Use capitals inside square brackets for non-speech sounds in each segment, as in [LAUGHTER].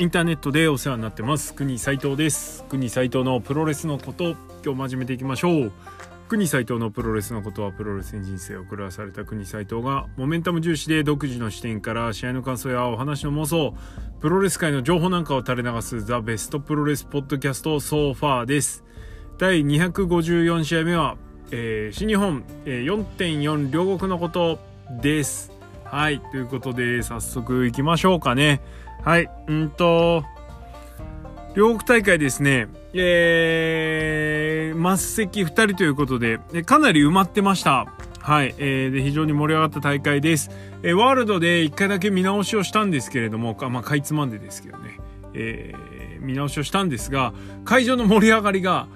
インターネットでお世話になってます。国斉藤です。国斉藤のプロレスのこと今日も始めていきましょう。国斉藤のプロレスのことはプロレスに人生を狂わされた。国斉藤がモメンタム重視で独自の視点から試合の感想やお話の妄想プロレス界の情報なんかを垂れ流す The Best プロレスポッドキャスト So Far です。第254試合目は、えー、新日本、えー、4.4両国のことです。はい。ということで早速いきましょうかね。はいうんと両国大会ですね。えー、末席2人ということでかなり埋まってました。はい、えー、で非常に盛り上がった大会です、えー、ワールドで1回だけ見直しをしたんですけれどもかまあかいつまんでですけどね、えー、見直しをしたんですが会場の盛り上がりが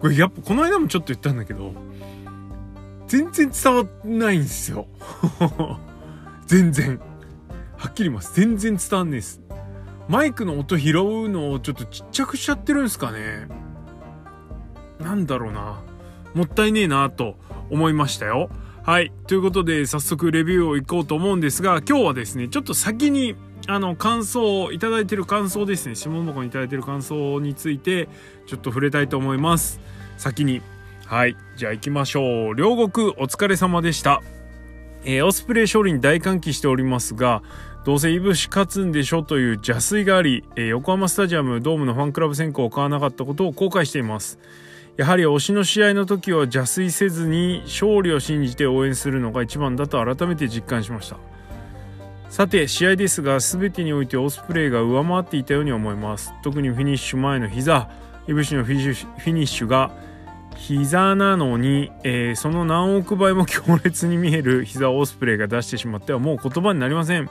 これやっぱこの間もちょっと言ったんだけど全然伝わんないんですよ。[LAUGHS] 全然。はっきり言います。全然伝わんないです。マイクの音拾うのをちょっとちっちゃくしちゃってるんですかね。なんだろうな。もったいねえなと思いましたよ。はい。ということで早速レビューをいこうと思うんですが今日はですねちょっと先にあの感想をいただいてる感想ですね。下箱に頂いてる感想についてちょっと触れたいと思います。先に。はい。じゃあ行きましょう。両国お疲れ様でした。えー、オスプレイ勝利に大歓喜しておりますがどうせいぶし勝つんでしょという邪推があり、えー、横浜スタジアムドームのファンクラブ選考を買わなかったことを後悔しています。やはり推しの試合の時は邪推せずに勝利を信じて応援するのが一番だと改めて実感しました。さて試合ですが全てにおいてオスプレイが上回っていたように思います。特にフィニッシュ前の膝いぶしのフィニッシュが膝なのに、えー、その何億倍も強烈に見える膝をオスプレイが出してしまってはもう言葉になりません。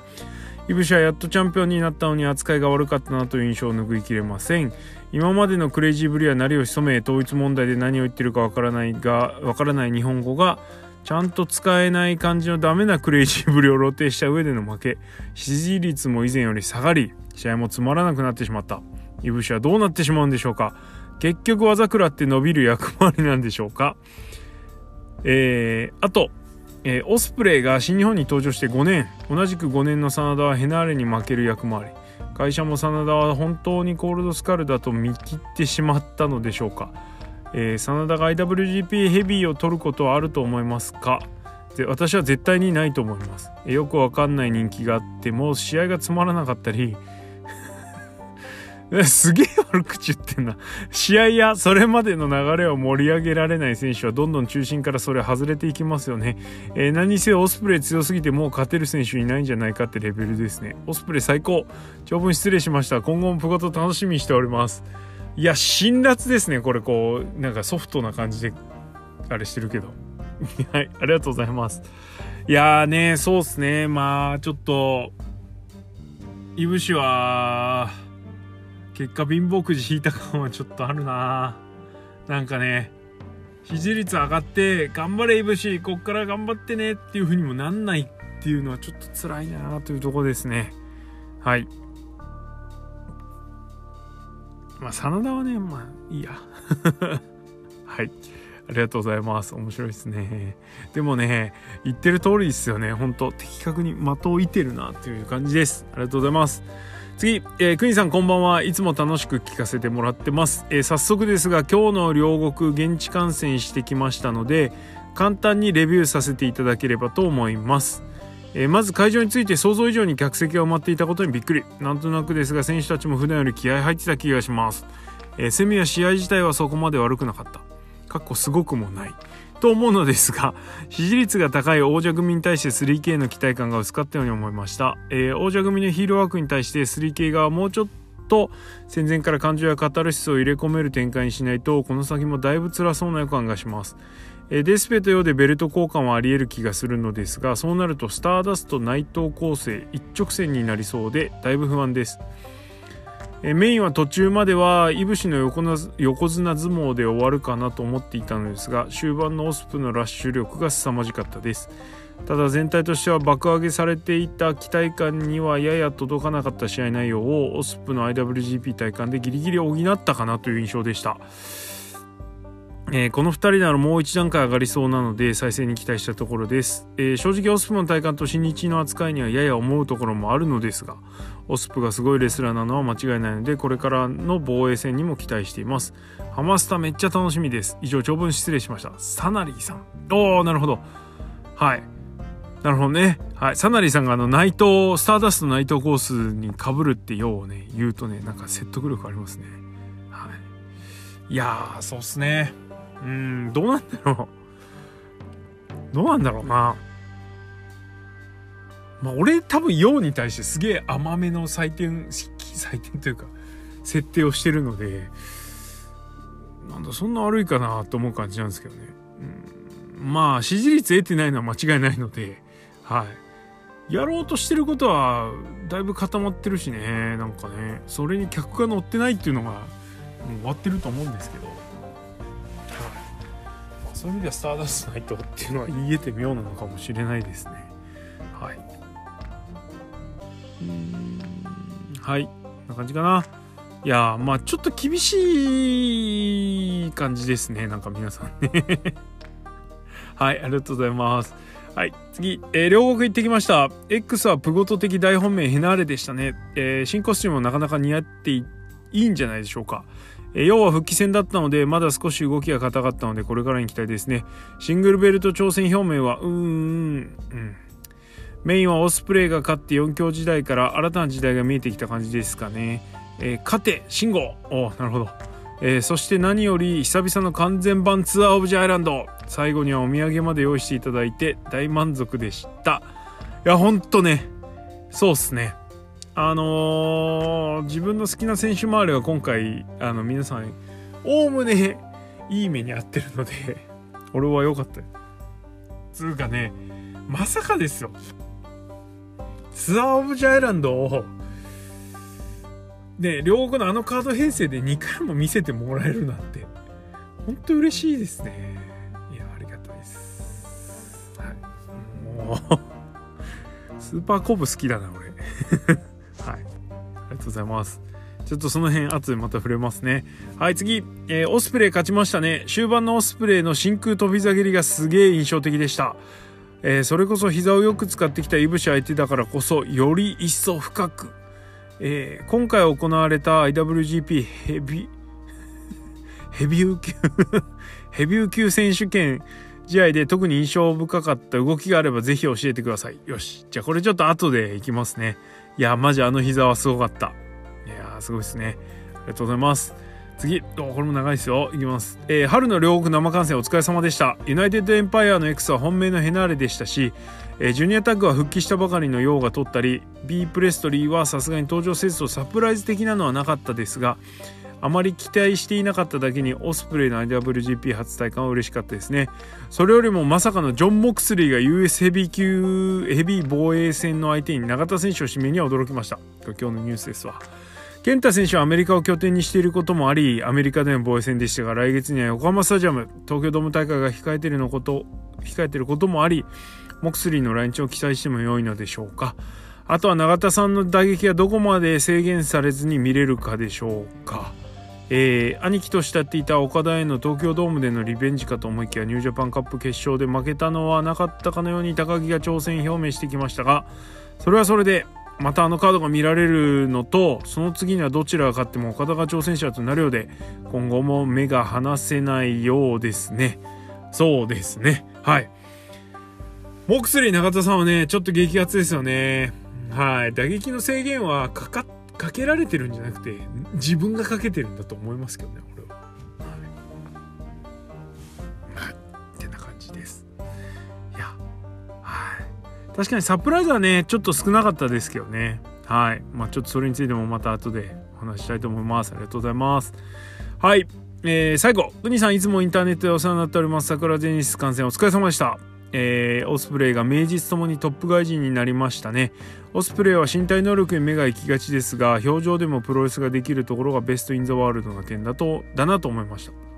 イブシはやっとチャンピオンになったのに扱いが悪かったなという印象を拭いきれません。今までのクレイジーぶりは何を潜め統一問題で何を言ってるかわからないがわからない日本語がちゃんと使えない感じのダメなクレイジーぶりを露呈した上での負け。支持率も以前より下がり試合もつまらなくなってしまった。イブシはどうなってしまうんでしょうか。結局技食らって伸びる役回りなんでしょうか。えー、あとえー、オスプレイが新日本に登場して5年。同じく5年の真田はヘナーレに負ける役回り。会社も真田は本当にコールドスカルだと見切ってしまったのでしょうか、えー、真田が IWGP ヘビーを取ることはあると思いますか。で私は絶対にないと思います、えー、よくわかんない人気があっても試合がつまらなかったり [LAUGHS] すげえ悪口言ってんな。試合やそれまでの流れを盛り上げられない選手はどんどん中心からそれ外れていきますよね。えー、何せオスプレイ強すぎてもう勝てる選手いないんじゃないかってレベルですね。オスプレイ最高。長文失礼しました。今後もプゴト楽しみにしております。いや、辛辣ですね。これこう、なんかソフトな感じで、あれしてるけど。[LAUGHS] はい、ありがとうございます。いやーね、そうっすね。まあ、ちょっと、いぶしは、結果貧乏くじ引いた感はちょっとあるな。なんかね支持率上がって頑張れいぶしこっから頑張ってねっていう風にもなんないっていうのはちょっと辛いなというとこですね。はい。まあ真田はねまあいいや。[LAUGHS] はい。ありがとうございます。面白いですね。でもね言ってる通りですよね。本当的確に的を射てるなっていう感じです。ありがとうございます。次、えー、国さんこんばんはいつも楽しく聞かせてもらってます、えー、早速ですが今日の両国現地観戦してきましたので簡単にレビューさせていただければと思います。えー、まず会場について想像以上に客席が埋まっていたことにびっくり。なんとなくですが選手たちも普段より気合入ってた気がします、えー、セミは試合自体はそこまで悪くなかった。かっこすごくもない。と思うのですが [LAUGHS] 支持率が高い王者組に対して 3K の期待感が薄かったように思いました、えー、王者組のヒーローワークに対して 3K がもうちょっと戦前から感情やカタルシスを入れ込める展開にしないとこの先もだいぶ辛そうな予感がします。デスペとようでベルト交換はありえる気がするのですがそうなるとスターダスト内藤構成一直線になりそうでだいぶ不安です。えメインは途中まではいぶしの横な横綱相撲で終わるかなと思っていたのですが終盤のオスプのラッシュ力が凄まじかったです。ただ全体としては爆上げされていた期待感にはやや届かなかった試合内容をオスプの IWGP 体感でギリギリ補ったかなという印象でした。えー、この2人ならもう一段階上がりそうなので再生に期待したところです、えー、正直オスプの体感と新日の扱いにはやや思うところもあるのですがオスプがすごいレスラーなのは間違いないのでこれからの防衛戦にも期待しています。ハマスタめっちゃ楽しみです。以上長文失礼しました。サナリーさんおおなるほど。はい。なるほどね。はい。サナリーさんがあの内藤スターダスト内藤コースにかぶるってようね言うとねなんか説得力ありますね。はい。いやーそうっすね。うんどうなんだろう。どうなんだろうな。まあ、俺多分陽に対してすげえ甘めの採点採点というか設定をしてるのでなんだそんな悪いかなと思う感じなんですけどね、うん、まあ支持率得てないのは間違いないのではい。やろうとしてることはだいぶ固まってるしねなんかね。それに客が乗ってないっていうのがもう終わってると思うんですけど、はい、そういう意味ではスターダストナイトっていうのは言えて妙なのかもしれないですね。はいこんな感じかな。いやまあちょっと厳しい感じですねなんか皆さんね。[LAUGHS] はいありがとうございます。はい次、えー、両国行ってきました。X はプゴト的大本命ヘナーレでしたね、えー、新コスチュームもなかなか似合っていいんじゃないでしょうか。え要は復帰戦だったので、まだ少し動きが硬かったので、これからに期待ですね。シングルベルト挑戦表明は、うーん、うん。メインはオスプレイが勝って4強時代から新たな時代が見えてきた感じですかね。えー、勝て、慎吾おなるほど。えー、そして何より久々の完全版ツアーオブジャイランド。最後にはお土産まで用意していただいて大満足でした。いやほんとね。そうっすね。あのー、自分の好きな選手周りは今回あの皆さんおおむねいい目に遭ってるので俺は良かった。つうかねまさかですよ。ツアーオブジャイランドを、ね、両国のあのカード編成で2回も見せてもらえるなんて、本当嬉しいですね。いや、ありがたいです。はい。もうスーパーコブ好きだな、俺。[LAUGHS] はい。ありがとうございます。ちょっとその辺後でまた触れますね。はい、次。えー、オスプレイ勝ちましたね。終盤のオスプレイの真空飛び下げりがすげえ印象的でした。えー、それこそ膝をよく使ってきたいぶし相手だからこそより一層深く、えー、今回行われた IWGP ヘビ [LAUGHS] ヘビー級 [LAUGHS] ヘビー級選手権試合で特に印象深かった動きがあればぜひ教えてください。よし。じゃあこれちょっと後でいきますね。いや、マジあの膝はすごかった。いやすごいですね。ありがとうございます。次。これも長いですよ。いきます、えー、春の両国生観戦お疲れ様でした。ユナイテッドエンパイアの X は本命のヘナーレでしたし、えー、ジュニアタッグは復帰したばかりのヨウが取ったり B プレストリーはさすがに登場せずとサプライズ的なのはなかったですがあまり期待していなかっただけにオスプレイの IWGP 初体感は嬉しかったですね。それよりもまさかのジョン・モクスリーが US ヘビー級ヘビー防衛戦の相手に永田選手を指名には驚きました。今日のニュースですわ。健太選手はアメリカを拠点にしていることもあり、アメリカでの防衛戦でしたが、来月には横浜スタジアム、東京ドーム大会が控えているのこと、控えていることもあり、モクスリーの来日を期待しても良いのでしょうか。あとは永田さんの打撃がどこまで制限されずに見れるかでしょうか。えー、兄貴と慕っていた岡田への東京ドームでのリベンジかと思いきやニュージャパンカップ決勝で負けたのはなかったかのように高木が挑戦表明してきましたがそれはそれでまたあのカードが見られるのとその次にはどちらが勝っても岡田が挑戦者となるようで今後も目が離せないようですね。そうですね。はい。モクスリー中田さんはねちょっと激アツですよね。はい。打撃の制限はかかかけられてるんじゃなくて自分がかけてるんだと思いますけどね俺は。確かにサプライズはねちょっと少なかったですけどね。はい。まあちょっとそれについてもまた後でお話したいと思います。ありがとうございます。はい。えー、最後。ウニさんいつもインターネットでお世話になっております。桜ジェニス観戦お疲れ様でした。えー、オスプレイが名実ともにトップ外人になりましたね。オスプレイは身体能力に目が行きがちですが表情でもプロレスができるところがベストインザワールドな点だとだなと思いました。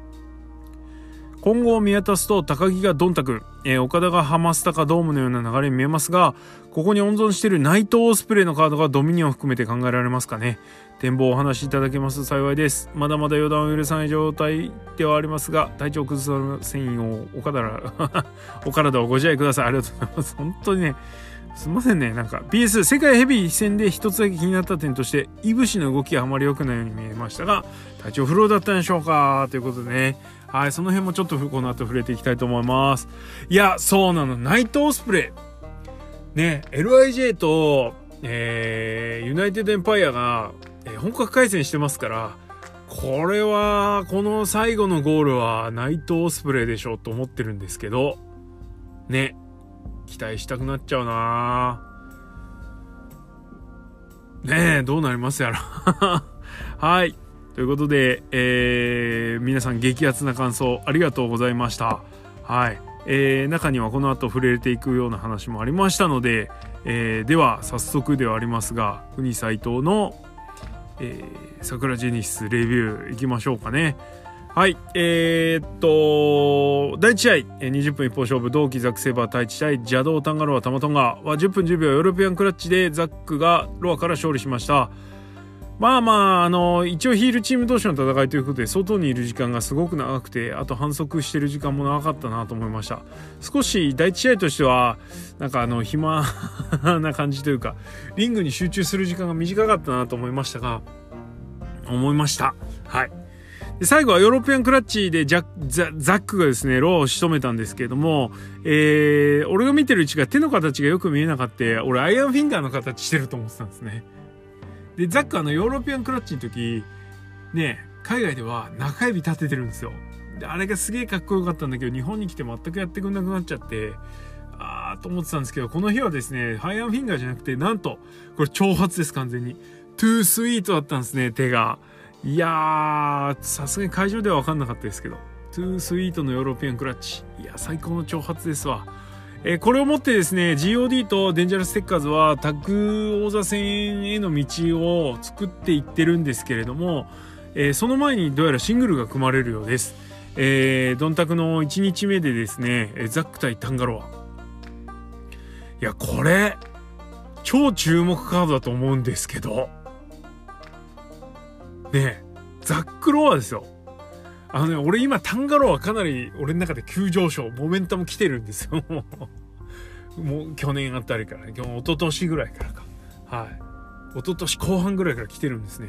今後を見渡すと高木がドンタク、えー、岡田がハマスタかドームのような流れに見えますがここに温存している内藤オスプレイのカードがドミニオン含めて考えられますかね展望をお話しいただけますと幸いですまだまだ予断を許さない状態ではありますが体調崩させんようお体 [LAUGHS] お体をご自愛くださいありがとうございます本当にねすいませんね。なんか PS 世界ヘビー戦で一つだけ気になった点として、イブシの動きはあまり良くないように見えましたが、体調不良だったんでしょうかということでね。はい、その辺もちょっとこの後触れていきたいと思います。いや、そうなの。ナイトオスプレイ。ね、LIJ と、えー、ユナイテッドエンパイアが、えー、本格回戦してますから、これは、この最後のゴールはナイトオスプレイでしょうと思ってるんですけど、ね、期待したくなっちゃうなねえ、どうなりますやろ [LAUGHS] はい。ということで、えー、皆さん激アツな感想ありがとうございました。はい。えー、中にはこの後触れていくような話もありましたので、えー、では早速ではありますが、国斎藤の、えー、桜ジェニスレビューいきましょうかね。はい。えー、っと、第1試合、20分一方勝負、同期ザックセーバー対1対邪道タンガロアタマトンガは10分10秒ヨーロピアンクラッチでザックがロアから勝利しました。まあまあ、あの、一応ヒールチーム同士の戦いということで、外にいる時間がすごく長くて、あと反則してる時間も長かったなと思いました。少し第一試合としては、なんかあの、暇 [LAUGHS] な感じというか、リングに集中する時間が短かったなと思いましたが、思いました。はい。で最後はヨーロピアンクラッチでジャザザックがですね、ローを仕留めたんですけれども、えー、俺が見てる位置が手の形がよく見えなかった。俺アイアンフィンガーの形してると思ってたんですね。で、ザックあのヨーロピアンクラッチの時、ね、海外では中指立ててるんですよ。で、あれがすげえかっこよかったんだけど、日本に来て全くやってくんなくなっちゃって、あーと思ってたんですけど、この日はですね、アイアンフィンガーじゃなくて、なんと、これ挑発です、完全に。トゥースイートだったんですね、手が。いやー、さすがに会場では分かんなかったですけど、トゥースイートのヨーロピアンクラッチ。いや、最高の挑発ですわ。えー、これをもってですね、GOD とデンジャラステッカーズはタッグ王座戦への道を作っていってるんですけれども、えー、その前にどうやらシングルが組まれるようです。えー、ドンタクの1日目でですね、ザック対タンガロア。いや、これ、超注目カードだと思うんですけど、ねザックロアですよ。あのね、俺今タンガロアかなり俺の中で急上昇、モメンタム来てるんですよ。[LAUGHS] もう去年あたりから、今日一昨年ぐらいからか。はい。一昨年後半ぐらいから来てるんですね。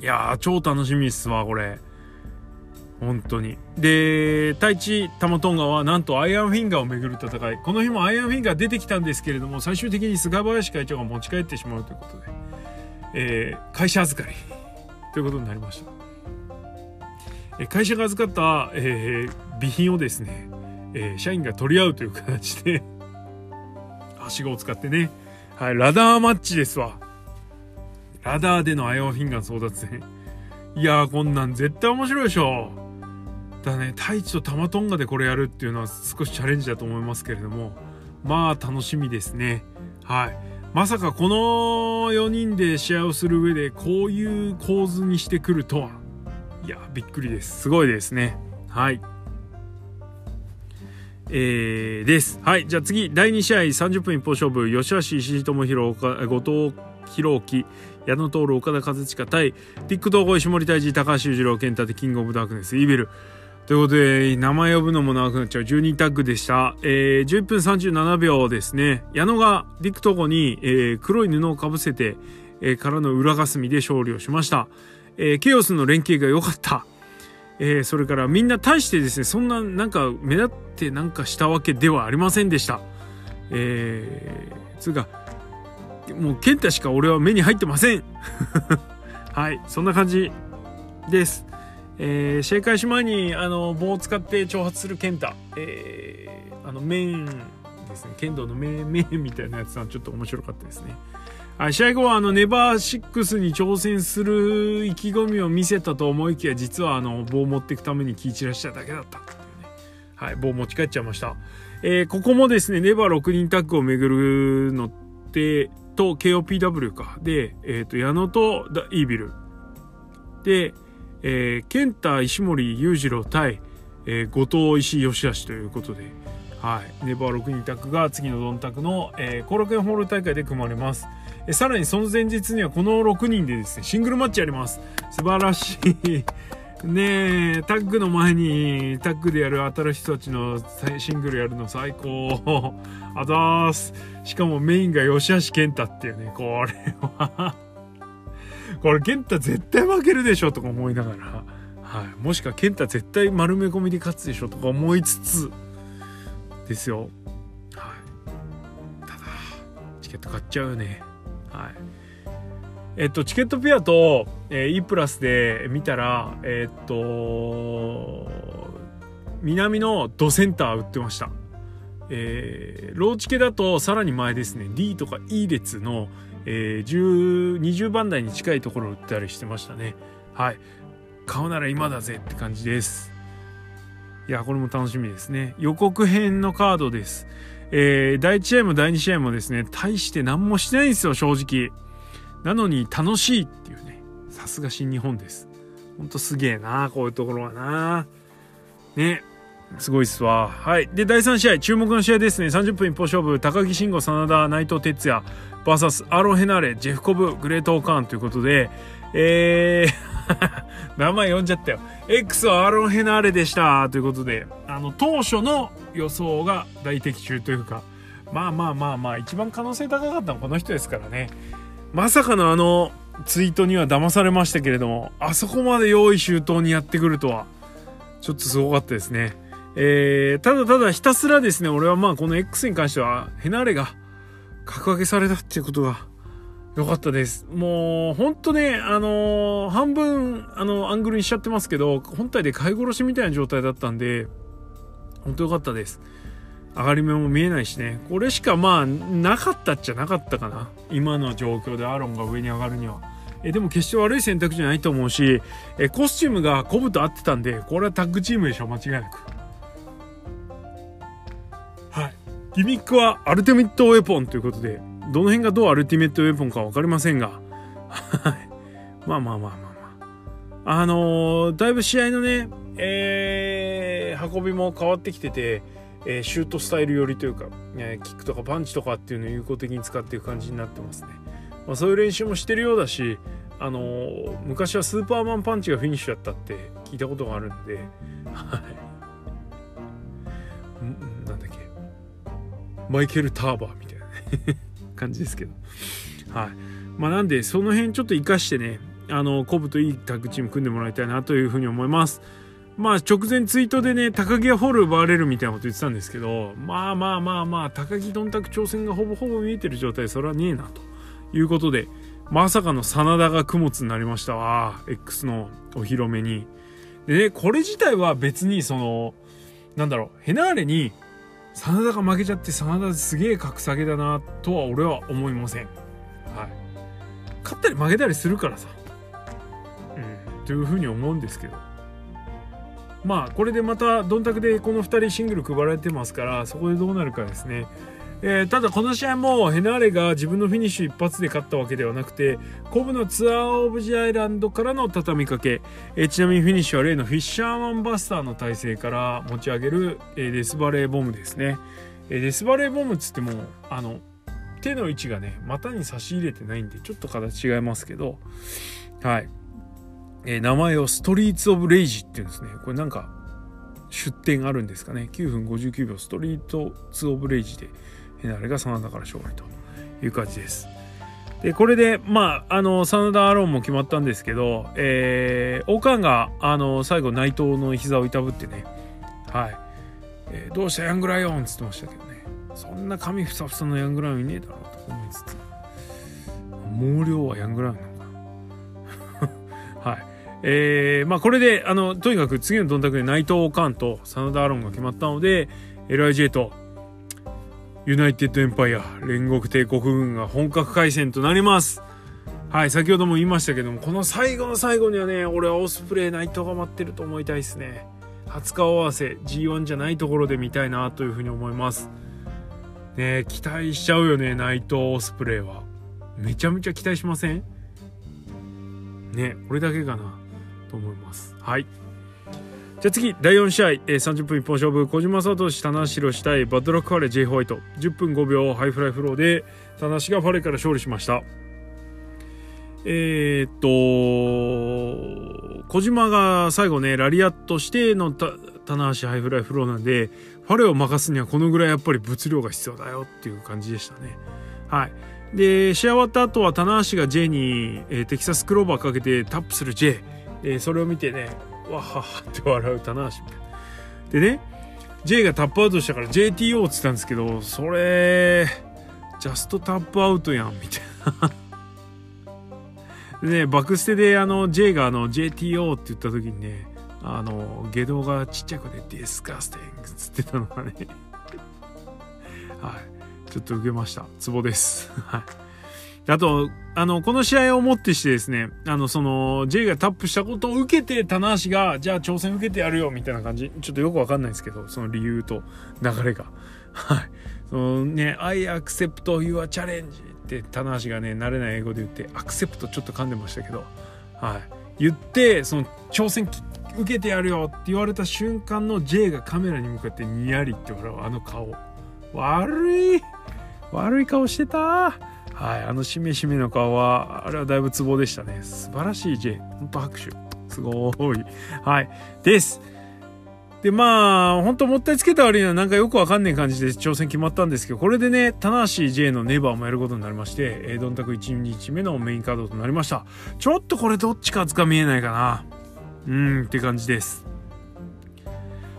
いやー、超楽しみっすわ、これ。本当に。で、太一タマトンガはなんとアイアンフィンガーをめぐる戦い。この日もアイアンフィンガー出てきたんですけれども、最終的に菅林会長が持ち帰ってしまうということで、えー、会社預かりということになりました。会社が預かった、えー、備品をですね、えー、社員が取り合うという形で [LAUGHS] はしごを使ってね、はい、ラダーマッチですわ。ラダーでのアイオンフィンガー争奪戦。いやー、こんなん絶対面白いでしょ。だね、太一とタマトンガでこれやるっていうのは少しチャレンジだと思いますけれども、まあ楽しみですね。はい。まさかこの4人で試合をする上でこういう構図にしてくるとは。や、びっくりです。すごいですね。はい。えー、です。はい。じゃあ次、第2試合30分一方勝負、吉橋石井智弘、後藤弘樹、矢野徹、岡田和親対、ティック統合石森大治、高橋裕次郎、健太でキングオブダークネス、イーベル。ということで、名前呼ぶのも長くなっちゃう12タッグでした。えー、11分37秒ですね。矢野がディック統合に、えー、黒い布をかぶせて、えー、からの裏霞で勝利をしました。えー、ケオスの連携が良かった。えー、それからみんな対してですね、そんななんか目立ってなんかしたわけではありませんでした。えー、つうか、もう健太しか俺は目に入ってません。[LAUGHS] はい、そんな感じです。えー、試合開始前にあの棒を使って挑発する健太、えー、あの面ですね剣道の面面みたいなやつはちょっと面白かったですね。はい、試合後はあのネバー6に挑戦する意気込みを見せたと思いきや実はあの棒を持っていくために気散らしただけだったっね。はい、棒持ち帰っちゃいました。えー、ここもですね、ネバー6人タッグをめぐるのって、と KOPW か。で、えっ、ー、と、矢野とイービル。で、えー、健太石森裕次郎対、えー、後藤石井義橋ということで、はい、ネバー6人タッグが次のドンタクの、えー、コロケンホール大会で組まれます。えさらにその前日にはこの6人でですね、シングルマッチやります。素晴らしい。[LAUGHS] ねえ、タッグの前にタッグでやる新しい人たちのシングルやるの最高。[LAUGHS] あざーす。しかもメインが吉橋健太っていうね、これは [LAUGHS] これ健太絶対負けるでしょとか思いながら、はい。もしか健太絶対丸め込みで勝つでしょとか思いつつ、ですよ。はい。ただ、チケット買っちゃうよね。はい。えっと、チケットピアと、えー、E プラスで見たら、えっと、南のドセンター売ってました。えー、ローチケだとさらに前ですね、D とか E 列の、えー、20番台に近いところを売ったりしてましたね。はい。買うなら今だぜって感じです。いや、これも楽しみですね。予告編のカードです。えー、第1試合も第2試合もですね、大して何もしてないんですよ、正直。なのに楽しいっていうね、さすが新日本です。ほんとすげえな、こういうところはな。ね。すごいっすわ。はい。で、第3試合、注目の試合ですね。30分一方勝負、高木慎吾、真田、内藤哲也、VS アロ・ヘナーレ、ジェフコブ、グレート・オカーンということで、えー名前読んじゃったよ。X はアロン・ヘナーレでした。ということで、あの、当初の予想が大的中というか、まあまあまあまあ、一番可能性高かったのはこの人ですからね。まさかのあのツイートには騙されましたけれども、あそこまで用意周到にやってくるとは、ちょっとすごかったですね。えー、ただただひたすらですね、俺はまあこの X に関しては、ヘナーレが格上げされたっていうことが良かったです。もう、ほんとね、あのー、半分、あの、アングルにしちゃってますけど、本体で買い殺しみたいな状態だったんで、ほんと良かったです。上がり目も見えないしね。これしかまあなかったっちゃなかったかな。今の状況でアロンが上に上がるには。えでも決して悪い選択じゃないと思うしえコスチュームがコブと合ってたんでこれはタッグチームでしょ間違いなく。はい。ギミックはアルティメットウェポンということでどの辺がどうアルティメットウェポンか分かりませんが。[LAUGHS] はい。まあまあまあまあまあ。あのー、だいぶ試合のねえー、運びも変わってきててえー、シュートスタイル寄りというか、え、キックとかパンチとかっていうのを有効的に使っていく感じになってますね。まあ、そういう練習もしてるようだし、あの、昔はスーパーマンパンチがフィニッシュだったって聞いたことがあるんで、[LAUGHS] はい。なんだっけ、マイケル・ターバーみたいな。感じですけど。はい。まあなんで、その辺ちょっと活かしてね、あの、コブといいタッグチーム組んでもらいたいなというふうに思います。まあ直前ツイートでね、高木はフォール奪われるみたいなこと言ってたんですけど、まあまあまあまあ、高木どんたく挑戦がほぼほぼ見えてる状態、それはねえな、ということで、まさかの真田が供物になりましたわ、X のお披露目に。でね、これ自体は別にその、なんだろう、ヘナーレに、真田が負けちゃって真田すげえ格下げだな、とは俺は思いません。はい。勝ったり負けたりするからさ。うん、というふうに思うんですけど。まあこれでまたどんたくでこの2人シングル配られてますからそこでどうなるかですね。えー、ただこの試合もヘナーレが自分のフィニッシュ一発で勝ったわけではなくてコブのツアー・オブ・ジ・アイランドからの畳みかけ、えー、ちなみにフィニッシュは例のフィッシャーマンバスターの体勢から持ち上げる、えー、デスバレーボムですね、え、デスバレーボムっつってもあの手の位置がね股に差し入れてないんでちょっと形違いますけど。はい。え、名前をストリート・オブ・レイジっていうんですね。これなんか出店あるんですかね。9分59秒ストリート・ツ・オブ・レイジで、ヘナーレが真田から勝利という感じです。で、これで、まあ、あの、真田アローンも決まったんですけど、えー、オカンが、あの、最後内藤の膝をいたぶってね、はい。えー、どうしたヤングライオンっつってましたけどね。そんな髪ふさふさのヤングライオンいねえだろうと思いつつ、毛量はヤングライオンなのかな。[LAUGHS] はい。えー、まあこれで、あの、とにかく次のどんたくで内藤カンと真田アロンが決まったので、LIJ とユナイテッドエンパイア煉獄帝国軍が本格開戦となります。はい、先ほども言いましたけども、この最後の最後にはね、俺はオスプレイ内藤が待ってると思いたいですね。初顔合わせ G1 じゃないところで見たいなというふうに思います。ね期待しちゃうよね、内藤オスプレイは。めちゃめちゃ期待しません？ね、これだけかな。と思います。はい。じゃあ次、第4試合、えー、30分一本勝負、小島聡、棚橋弘至対、バッドラックファレ、J ホワイト、10分5秒ハイフライフローで、棚橋がファレから勝利しました。えー、っと、小島が最後ね、ラリアットしてのた棚橋ハイフライフローなんで、ファレを負かすにはこのぐらいやっぱり物量が必要だよっていう感じでしたね。はい。で、試合終わった後は棚橋が J に、えー、テキサスクローバーかけてタップする J。えー、それを見てね、わははって笑う棚橋。でね、J がタップアウトしたから JTO って言ったんですけど、それ、ジャストタップアウトやん、みたいな。でね、バクステであの J があの JTO って言った時にね、あの、下道がちっちゃくてディスカスティングっつってたのがねはい。ちょっと受けました。ツボです。はい。あと、あの、この試合をもってしてですね、あの、その、J がタップしたことを受けて、棚橋が、じゃあ挑戦受けてやるよ、みたいな感じ。ちょっとよくわかんないですけど、その理由と流れが。はい。そのね、I accept your challenge って棚橋がね、慣れない英語で言って、アクセプトちょっと噛んでましたけど、はい。言って、その、挑戦受けてやるよって言われた瞬間の J がカメラに向かってニヤリって笑うあの顔。悪い悪い顔してたはい、あのしめしめの顔は、あれはだいぶツボでしたね。素晴らしい J。ほんと拍手。すごい。はい。です。で、まあ、本当もったいつけた割にはなんかよくわかんない感じで挑戦決まったんですけど、これでね、棚橋 J のネバーもやることになりまして、えー、ドンタク1日目のメインカードとなりました。ちょっとこれどっちかつか見えないかな。うーん、って感じです。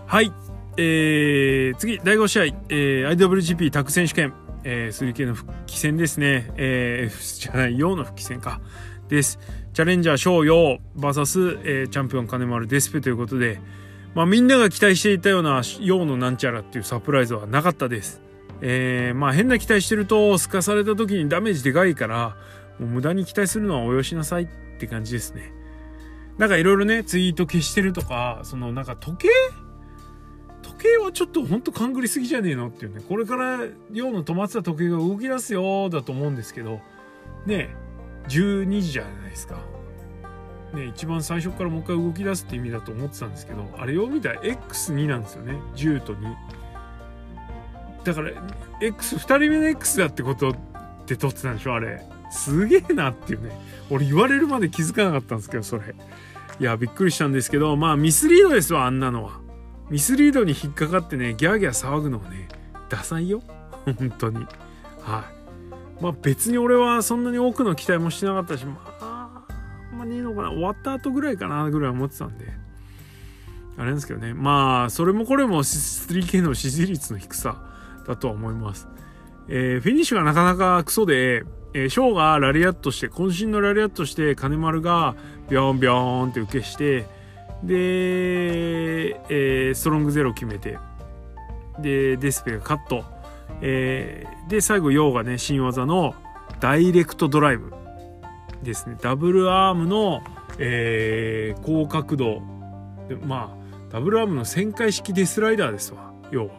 はい。えー、次、第5試合、えー、IWGP タッグ選手権。えー、3K の復帰戦ですね。えー、じゃない、陽の復帰戦か。です。チャレンジャー翔陽 VS、えー、チャンピオン金丸デスペということで、まあみんなが期待していたような陽のなんちゃらっていうサプライズはなかったです。えー、まあ変な期待してると、すかされた時にダメージでかいから、もう無駄に期待するのはおよしなさいって感じですね。なんかいろいろね、ツイート消してるとか、そのなんか時計計はちょっとほんと勘ぐりすぎじゃねえのっていうね。これから陽の止まってた時計が動き出すよだと思うんですけど。ね12時じゃないですか。ね、一番最初からもう一回動き出すって意味だと思ってたんですけどあれよう見たら X2 なんですよね。10と2だから X2 人目の X だってことって撮ってたんでしょあれ。すげえなっていうね。俺言われるまで気づかなかったんですけどそれ。いやびっくりしたんですけどまあミスリードですわあんなのは。ミスリードに引っかかってねギャーギャー騒ぐのはねダサいよ。本当に。はい。まあ別に俺はそんなに多くの期待もしてなかったしまああんまねえのかな。終わった後ぐらいかなぐらい思ってたんで。あれなんですけどね。まあそれもこれも 3K の支持率の低さだとは思います。えー、フィニッシュがなかなかクソで、えー、ショーがラリアットして渾身のラリアットして金丸がビョンビョンって受けしてで、えー、ストロングゼロ決めてでデスペがカット、えー、で最後ヨウがね新技のダイレクトドライブですね。ダブルアームの、えー、高角度。でまあダブルアームの旋回式デスライダーですわ要は。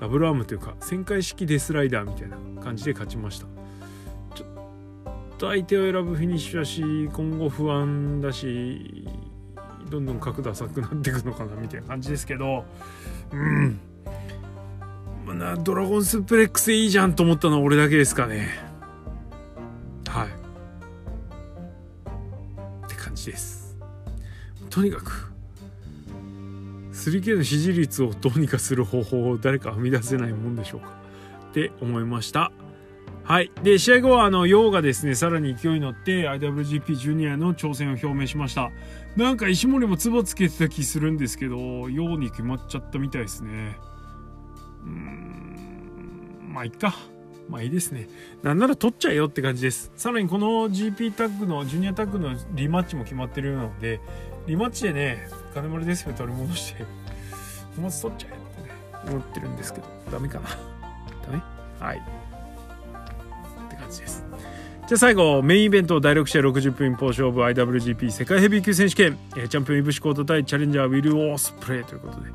ダブルアームというか旋回式デスライダーみたいな感じで勝ちました。ちょっと相手を選ぶフィニッシュだし今後不安だしどんどん角度浅くなっていくのかなみたいな感じですけど。うん。なドラゴンスプレックスいいじゃんと思ったのは俺だけですかね。はい。って感じです。とにかく 3K の支持率をどうにかする方法を誰か編み出せないもんでしょうか。って思いました。はい。で、試合後は、あの、ヨウがですね、さらに勢いに乗って、IWGP ジュニアの挑戦を表明しました。なんか、石森もツボつけてた気するんですけど、ヨウに決まっちゃったみたいですね。うーん、まあ、いっか。まあいいですね。なんなら取っちゃえよって感じです。さらにこの GP タッグの、ジュニアタッグのリマッチも決まってるようなので、リマッチでね、金丸デスペ取り戻して、[LAUGHS] 小松取っちゃえってね、思ってるんですけど、ダメかな。ダメ？はい。じ。ゃあ最後、メインイベント第6試合60分一方勝負 IWGP 世界ヘビー級選手権、チャンピオンイブシコート対チャレンジャーウィル・オースプレイということで、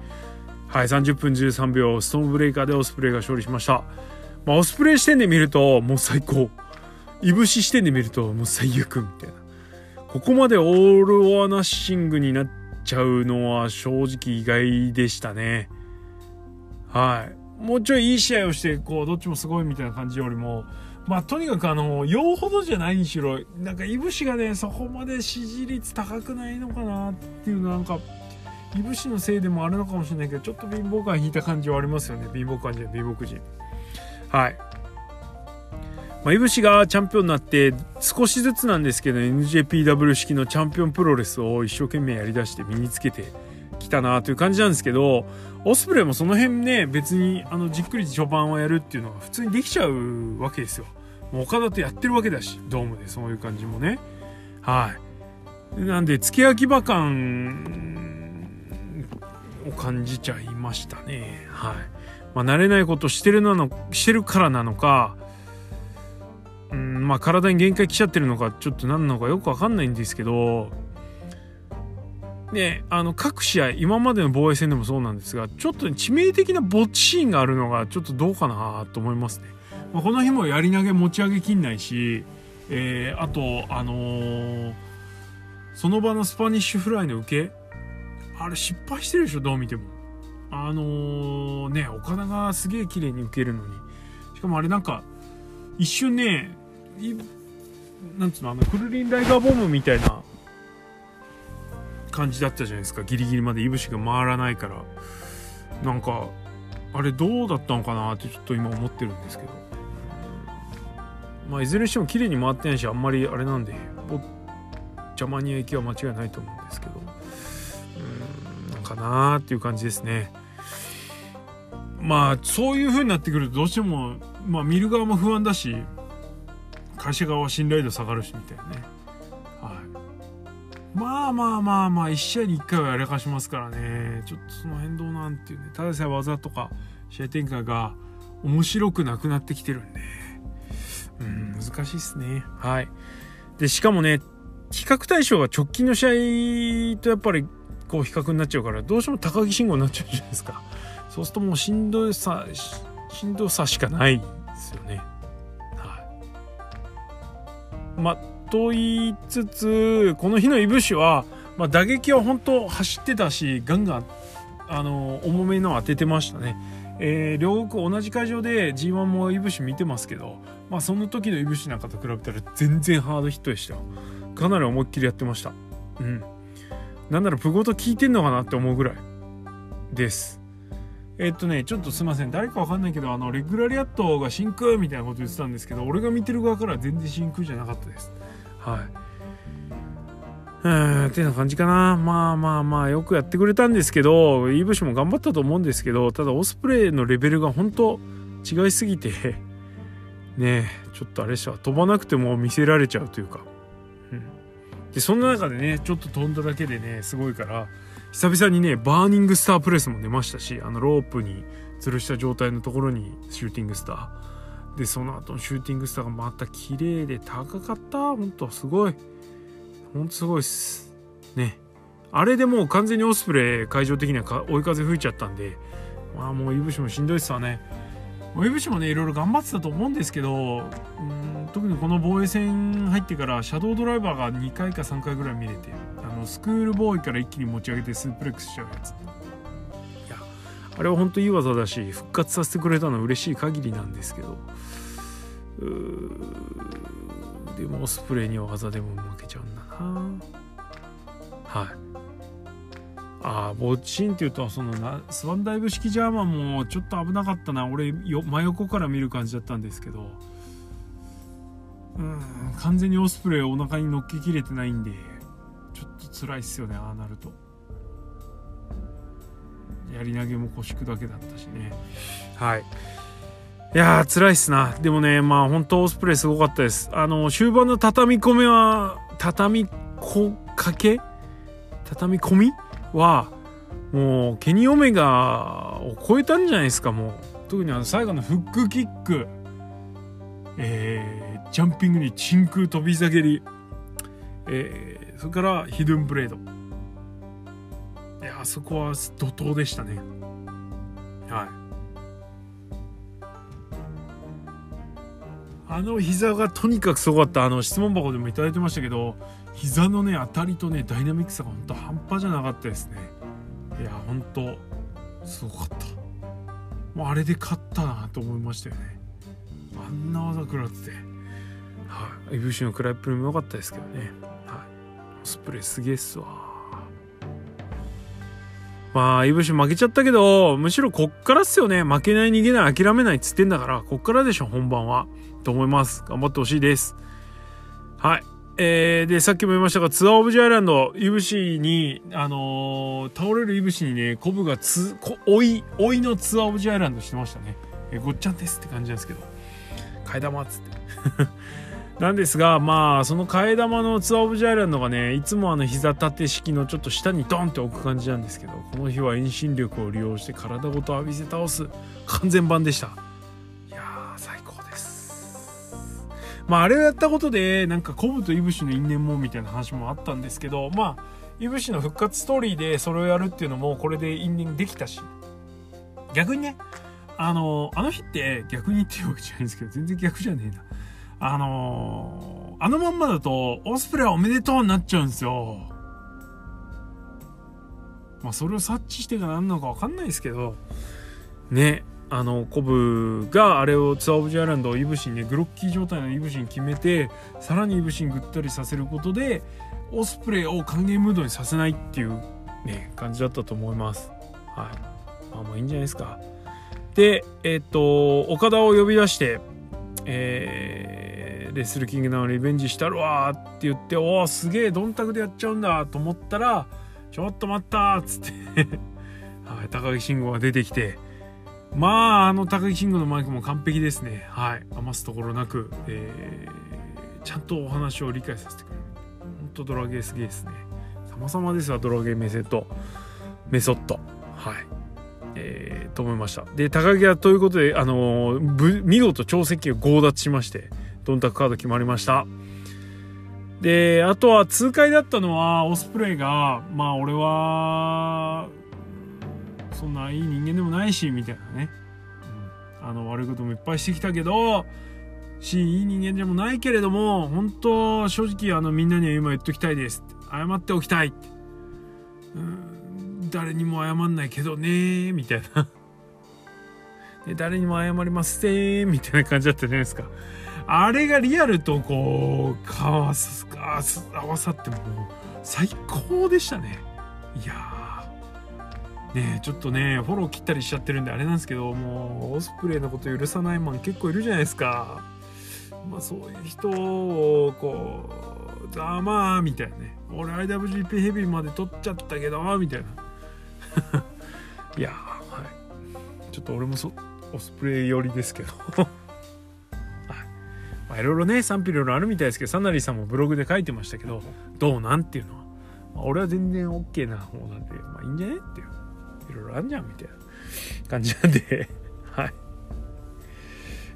はい、30分13秒、ストーンブレイカーでオスプレイが勝利しました。まあ、オスプレイ視点で見ると、もう最高。いぶし視点で見ると、もう最悪みたいな。ここまでオール・オア・ナッシングになっちゃうのは正直意外でしたね。はい。もうちょいいい試合をして、こう、どっちもすごいみたいな感じよりも、まあとにかくあの用ほどじゃないにしろなんかいぶしがねそこまで支持率高くないのかなっていうのなんかいぶしのせいでもあるのかもしれないけどちょっと貧乏感引いた感じはありますよね。貧乏感じゃ貧乏人はい。まあ、いぶしがチャンピオンになって少しずつなんですけど NJPW 式のチャンピオンプロレスを一生懸命やりだして身につけてたなという感じなんですけどオスプレイもその辺ね別にあのじっくり序盤をやるっていうのが普通にできちゃうわけですよ。もう岡田とやってるわけだしドームでそういう感じもね。はい。なんで付け焼き場感を感じちゃいましたね。はい。まあ慣れないことしてるなのしてるからなのか。うんまあ体に限界来ちゃってるのかちょっと何なのかよくわかんないんですけどね、あの各試合今までの防衛戦でもそうなんですがちょっと、致命的なぼっちシーンがあるのがちょっとどうかなと思いますね。まあ、この日もやり投げ持ち上げきんないし、えー、あとあのー、その場のスパニッシュフライの受けあれ失敗してるでしょどう見ても。あのー、ね岡田がすげえ綺麗に受けるのにしかもあれなんか一瞬ねなんつうのあのクルリンライガーボムみたいな感じだったじゃないですか。ギリギリまでいぶしが回らないから。なんかあれどうだったのかなってちょっと今思ってるんですけど。まあいずれにしても綺麗に回ってないしあんまりあれなんで邪魔に影響は間違いないと思うんですけど。うんなんかなーっていう感じですね。まあそういう風になってくるとどうしてもまあ見る側も不安だし会社側は信頼度下がるしみたいなね。まあまあまあまあ1試合に1回はやらかしますからね。ちょっとその辺どうなんていうね。ただでさえ技とか試合展開が面白くなくなってきてるんで。うん難しいっすね。はい。でしかもね比較対象が直近の試合とやっぱりこう比較になっちゃうからどうしても高木信号になっちゃうじゃないですか。そうするともうしんどさしんどさしかないですよね。はい。まと言いつつこの日のいぶしは、まあ、打撃は本当走ってたしガンガンあの重めの当ててましたね。えー、両国同じ会場で G1 もいぶし見てますけど、まあ、その時のいぶしなんかと比べたら全然ハードヒットでしたかなり思いっきりやってました。うん。なんならプゴと聞いてんのかなって思うぐらいです。え、っとねちょっとすいません。誰かわかんないけどあのレグラリアットが真空みたいなこと言ってたんですけど俺が見てる側からは全然真空じゃなかったです。はい。うん、ってな感じかな。まあまあまあ、よくやってくれたんですけど、イーブシも頑張ったと思うんですけど、ただオスプレイのレベルが本当違いすぎて、[LAUGHS] ねちょっとあれでしは飛ばなくても見せられちゃうというか。うん。で、そんな中でね、ちょっと飛んだだけでね、すごいから、久々にね、バーニングスタープレスも出ましたし、あのロープに吊るした状態のところにシューティングスター。でその後のシューティングスターがまた綺麗で高かった。ほんとすごい。ほんとすごいっす。ね。あれでもう完全にオスプレイ会場的には追い風吹いちゃったんで。まあもういぶしもしんどいっすわね。いぶしもねいろいろ頑張ってたと思うんですけどうん特にこの防衛戦入ってからシャドウドライバーが2回か3回ぐらい見れてあのスクールボーイから一気に持ち上げてスープレックスしちゃうやつ。あれは本当いい技だし復活させてくれたのは嬉しい限りなんですけど。でもオスプレイには技でも負けちゃうんだな。はい。ああボッチンっていうとそのなスワンダイブ式ジャーマンもちょっと危なかったな。俺よ真横から見る感じだったんですけど。うん完全にオスプレイお腹に乗っけきれてないんでちょっと辛いっすよねああなると。やり投げも腰砕けだったしね。はい。いやー辛いっすな。でもねまあ本当オスプレイすごかったです。あの終盤の畳み込みは畳みこかけ？畳み込み？はもうケニ・オメガを超えたんじゃないですかもう。特にあの最後のフックキック。えー、ジャンピングに真空飛び下げり、えー、それからヒドゥンブレード。あそこは怒涛でしたね。はい。あの膝がとにかくすごかった。あの質問箱でも頂いてましたけど膝のね当たりとねダイナミックさが本当半端じゃなかったですね。いや本当すごかった。もうあれで勝ったなと思いましたよね。あんな技食らってて。はい、いぶしのクライプルも良かったですけどね。はい。オスプレイすげえっすわ。まあ、いぶし負けちゃったけど、むしろこっからっすよね。負けない、逃げない、諦めないっつってんだから、こっからでしょ、本番は。と思います。頑張ってほしいです。はい。えー、で、さっきも言いましたが、ツアーオブジアイランド、いぶしに、あのー、倒れるいぶしにね、コブがつ、こ、い、おいのツアーオブジアイランドしてましたね。えー、ごっちゃんですって感じなんですけど、替え玉っつって。なんですが、まあ、その替え玉のツアーオブジアイランドがね、いつもあの膝立て式のちょっと下にドンって置く感じなんですけど、この日は遠心力を利用して体ごと浴びせ倒す完全版でした。いやー、最高です。まあ、あれをやったことで、なんかコブとイブシの因縁もみたいな話もあったんですけど、まあ、イブシの復活ストーリーでそれをやるっていうのも、これで因縁できたし、逆にね、あの、あの日って逆にっていうわけじゃないんですけど、全然逆じゃねえな。あのー、あのまんまだと、オスプレイおめでとうになっちゃうんですよ。まあ、それを察知してか何なのかわかんないですけど、ね、あの、コブがあれをツアーオブジアイランドをイブシンね、グロッキー状態のイブシン決めて、さらにイブシンぐったりさせることで、オスプレイを歓迎ムードにさせないっていうね、感じだったと思います。はい。まあまあいいんじゃないですか。で、えっ、と、岡田を呼び出して、えーレスルキングダムリベンジしたるわって言っておおすげえドンタクでやっちゃうんだと思ったらちょっと待ったっつって [LAUGHS] はい、高木慎吾が出てきてまああの高木慎吾のマイクも完璧ですね。はい余すところなく、えー、ちゃんとお話を理解させてくれる。ほんとドラゲーすげえですね。様々ですわドラゲーメセットメソッド。はい。えー、と思いました。で高木はということであのー、見事超石器を強奪しましてドンタクカード決まりました。で、あとは痛快だったのは、オスプレイが、まあ俺は、そんないい人間でもないし、みたいなね。うん、あの、悪いこともいっぱいしてきたけど、し、いい人間でもないけれども、本当正直あのみんなには今言っときたいです。謝っておきたい。うん、誰にも謝んないけどね、みたいな。[LAUGHS] で誰にも謝りません、みたいな感じだったじゃないですか。あれがリアルとこう、かわす、合わさってもう最高でしたね。いや。ねちょっとね、フォロー切ったりしちゃってるんであれなんですけど、もう、オスプレイのこと許さないマン結構いるじゃないですか。まあそういう人を、こう、ざまあ、みたいなね。俺 IWGP ヘビーまで取っちゃったけど、みたいな。[LAUGHS] いやはい。ちょっと俺もそ、オスプレイ寄りですけどまあ、いろいろね賛否いろいろあるみたいですけどサナリーさんもブログで書いてましたけどどうなんっていうのは、まあ、俺は全然 OK な方なんでまあいいんじゃねっていう。いろいろあるじゃんみたいな感じなんで。[LAUGHS] はい。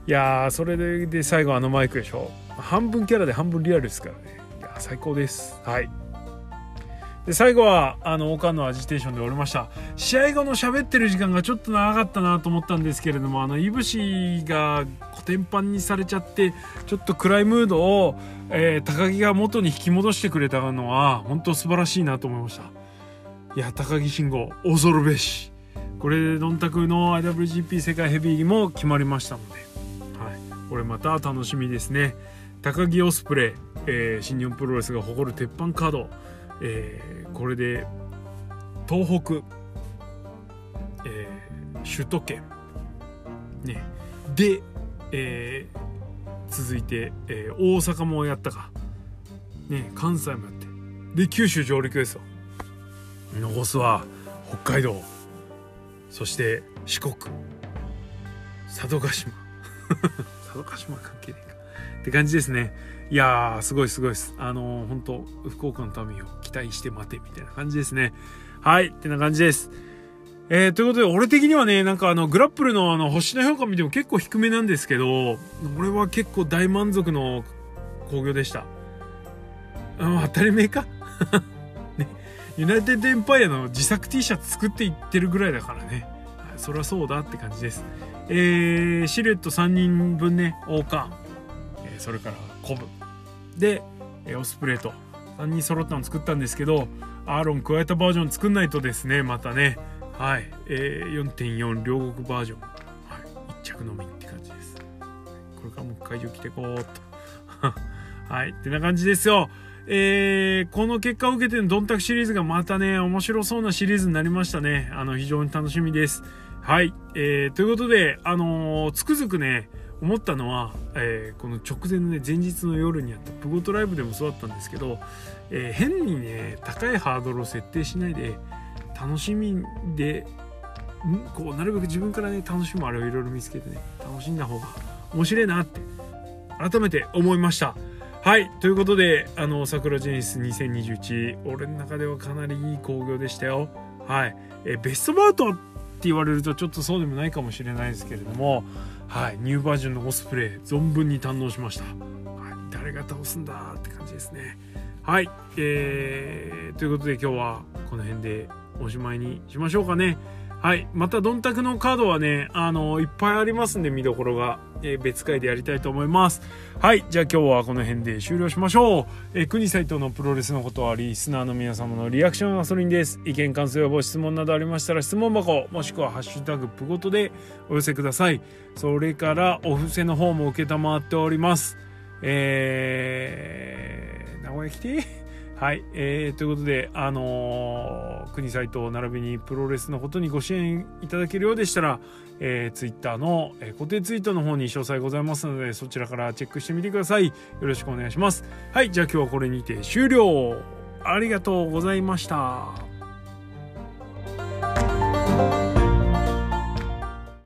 いやーそれでで最後あのマイクでしょ。半分キャラで半分リアルですからね。いや最高です。はい。で最後はあの岡のアジテーションで終わりました。試合後の喋ってる時間がちょっと長かったなと思ったんですけれどもあのいぶしがコテンパンにされちゃってちょっと暗いムードを、えー、高木が元に引き戻してくれたのは本当素晴らしいなと思いました。いや高木慎吾恐るべし。これでドンタクの IWGP 世界ヘビーも決まりましたので、はい、これまた楽しみですね。高木オスプレイ、えー、新日本プロレスが誇る鉄板カード。えー、これで東北、えー、首都圏、ね、で、えー、続いて、えー、大阪もやったか、ね、関西もやって。で九州上陸ですよ。残すは北海道。そして四国。佐渡島。[LAUGHS] 佐渡島関係ねえか。って感じですね。いやー、すごいすごいです。あのー、本当福岡の民を期待して待て、みたいな感じですね。はい、ってな感じです。えー、ということで、俺的にはね、なんかあの、グラップルのあの、星の評価見ても結構低めなんですけど、俺は結構大満足の興行でした。あ当たり前か [LAUGHS] ね、ユナイテッドエンパイアの自作 T シャツ作っていってるぐらいだからね。そりゃそうだって感じです。えー、シルエット3人分ね、王冠。えー、それから、コブ。で、えオスプレイと3人揃ったの作ったんですけどアーロン加えたバージョン作んないとですねまたねはい、えー、4.4両国バージョン、はい、1着のみって感じですこれからも会場来てこうと。[LAUGHS] はい。ってな感じですよ。えー、この結果を受けてのドンタクシリーズがまたね、面白そうなシリーズになりましたね。あの、非常に楽しみです。はい。えー、ということで、あのー、つくづくね、思ったのは、えー、この直前のね、前日の夜にあったプゴトライブでもそうだったんですけど、えー、変にね、高いハードルを設定しないで、楽しみで、こう、なるべく自分からね、楽しむあれをいろいろ見つけてね、楽しんだ方が面白いなって、改めて思いました。はい。ということで、あの、桜ジェニス2021、俺の中ではかなりいい興行でしたよ。はい。えベストバウト言われるとちょっとそうでもないかもしれないですけれども、はい。ニューバージョンのオスプレイ、存分に堪能しました。はい。誰が倒すんだって感じですね。はい。えー、ということで今日はこの辺でおしまいにしましょうかね。はい。また、ドンタクのカードはね、あの、いっぱいありますんで、見どころが。え、別回でやりたいと思います。はい。じゃあ今日はこの辺で終了しましょう。えー、国斎藤のプロレスのことはリスナーの皆様のリアクションガソリンです。意見、感想、やご質問などありましたら、質問箱、もしくはハッシュタグプごとでお寄せください。それから、お布施の方も受けたまっております。えー、名古屋来てはい、えー、ということで、あのー、国斎藤並びにプロレスのことにご支援いただけるようでしたら、えー、ツイッターの、えー、固定ツイートの方に詳細ございますので、そちらからチェックしてみてください。よろしくお願いします。はい、じゃあ今日はこれにて終了。ありがとうございました。